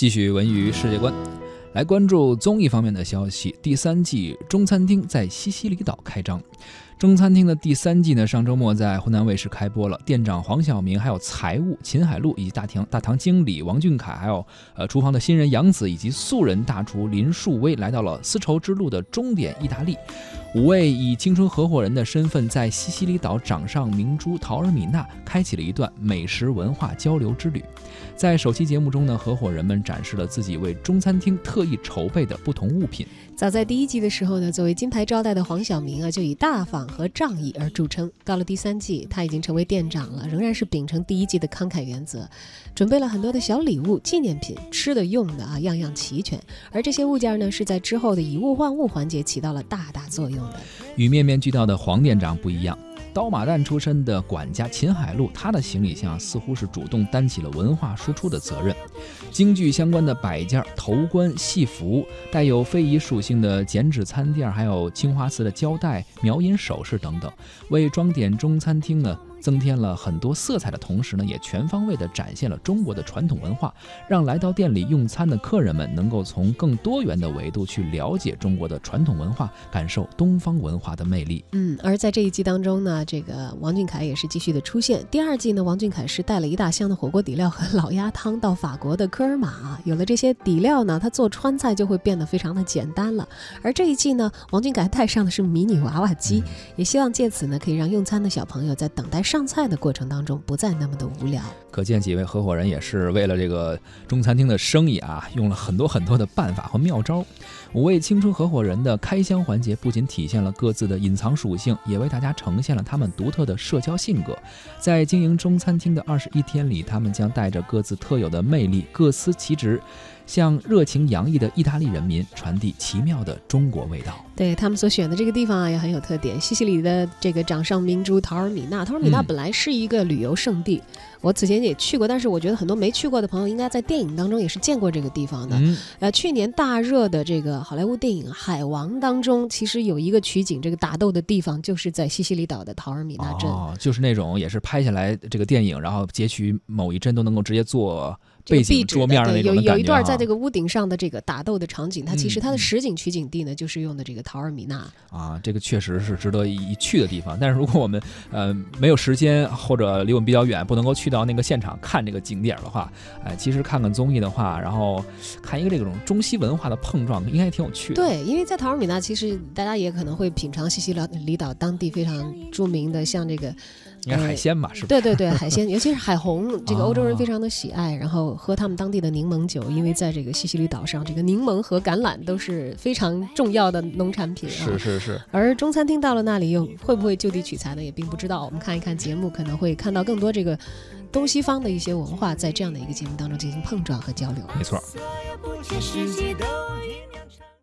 继续文娱世界观，来关注综艺方面的消息。第三季中餐厅在西西里岛开张。中餐厅的第三季呢，上周末在湖南卫视开播了。店长黄晓明，还有财务秦海璐，以及大堂大堂经理王俊凯，还有呃厨房的新人杨紫，以及素人大厨林树威，来到了丝绸之路的终点意大利。五位以青春合伙人的身份，在西西里岛掌上明珠陶尔米纳开启了一段美食文化交流之旅。在首期节目中呢，合伙人们展示了自己为中餐厅特意筹备的不同物品。早在第一季的时候呢，作为金牌招待的黄晓明啊，就以大方和仗义而著称。到了第三季，他已经成为店长了，仍然是秉承第一季的慷慨原则，准备了很多的小礼物、纪念品，吃的用的啊，样样齐全。而这些物件呢，是在之后的以物换物环节起到了大大作用的。与面面俱到的黄店长不一样。刀马旦出身的管家秦海璐，他的行李箱似乎是主动担起了文化输出的责任。京剧相关的摆件、头冠、戏服，带有非遗属性的剪纸餐垫，还有青花瓷的胶带、描银首饰等等，为装点中餐厅呢。增添了很多色彩的同时呢，也全方位的展现了中国的传统文化，让来到店里用餐的客人们能够从更多元的维度去了解中国的传统文化，感受东方文化的魅力。嗯，而在这一季当中呢，这个王俊凯也是继续的出现。第二季呢，王俊凯是带了一大箱的火锅底料和老鸭汤到法国的科尔玛，有了这些底料呢，他做川菜就会变得非常的简单了。而这一季呢，王俊凯带上的是迷你娃娃机，也希望借此呢，可以让用餐的小朋友在等待。上菜的过程当中不再那么的无聊，可见几位合伙人也是为了这个中餐厅的生意啊，用了很多很多的办法和妙招。五位青春合伙人的开箱环节不仅体现了各自的隐藏属性，也为大家呈现了他们独特的社交性格。在经营中餐厅的二十一天里，他们将带着各自特有的魅力，各司其职。向热情洋溢的意大利人民传递奇妙的中国味道。对他们所选的这个地方啊，也很有特点。西西里的这个掌上明珠陶尔米纳，陶尔米纳本来是一个旅游胜地，我此前也去过，但是我觉得很多没去过的朋友应该在电影当中也是见过这个地方的。呃，去年大热的这个好莱坞电影《海王》当中，其实有一个取景这个打斗的地方，就是在西西里岛的陶尔米纳镇。哦，就是那种也是拍下来这个电影，然后截取某一帧都能够直接做。背景桌面的那种有有一段在这个屋顶上的这个打斗的场景，它其实它的实景取景地呢，就是用的这个陶尔米纳啊，这个确实是值得一去的地方。但是如果我们呃没有时间或者离我们比较远，不能够去到那个现场看这个景点的话，哎，其实看看综艺的话，然后看一个这种中西文化的碰撞，应该挺有趣的。对，因为在陶尔米纳，其实大家也可能会品尝西西里岛当地非常著名的，像这个。应该海鲜吧，是吧？对对对，海鲜，尤其是海虹，这个欧洲人非常的喜爱。然后喝他们当地的柠檬酒，因为在这个西西里岛上，这个柠檬和橄榄都是非常重要的农产品啊。是是是。而中餐厅到了那里，又会不会就地取材呢？也并不知道。我们看一看节目，可能会看到更多这个东西方的一些文化，在这样的一个节目当中进行碰撞和交流。没错。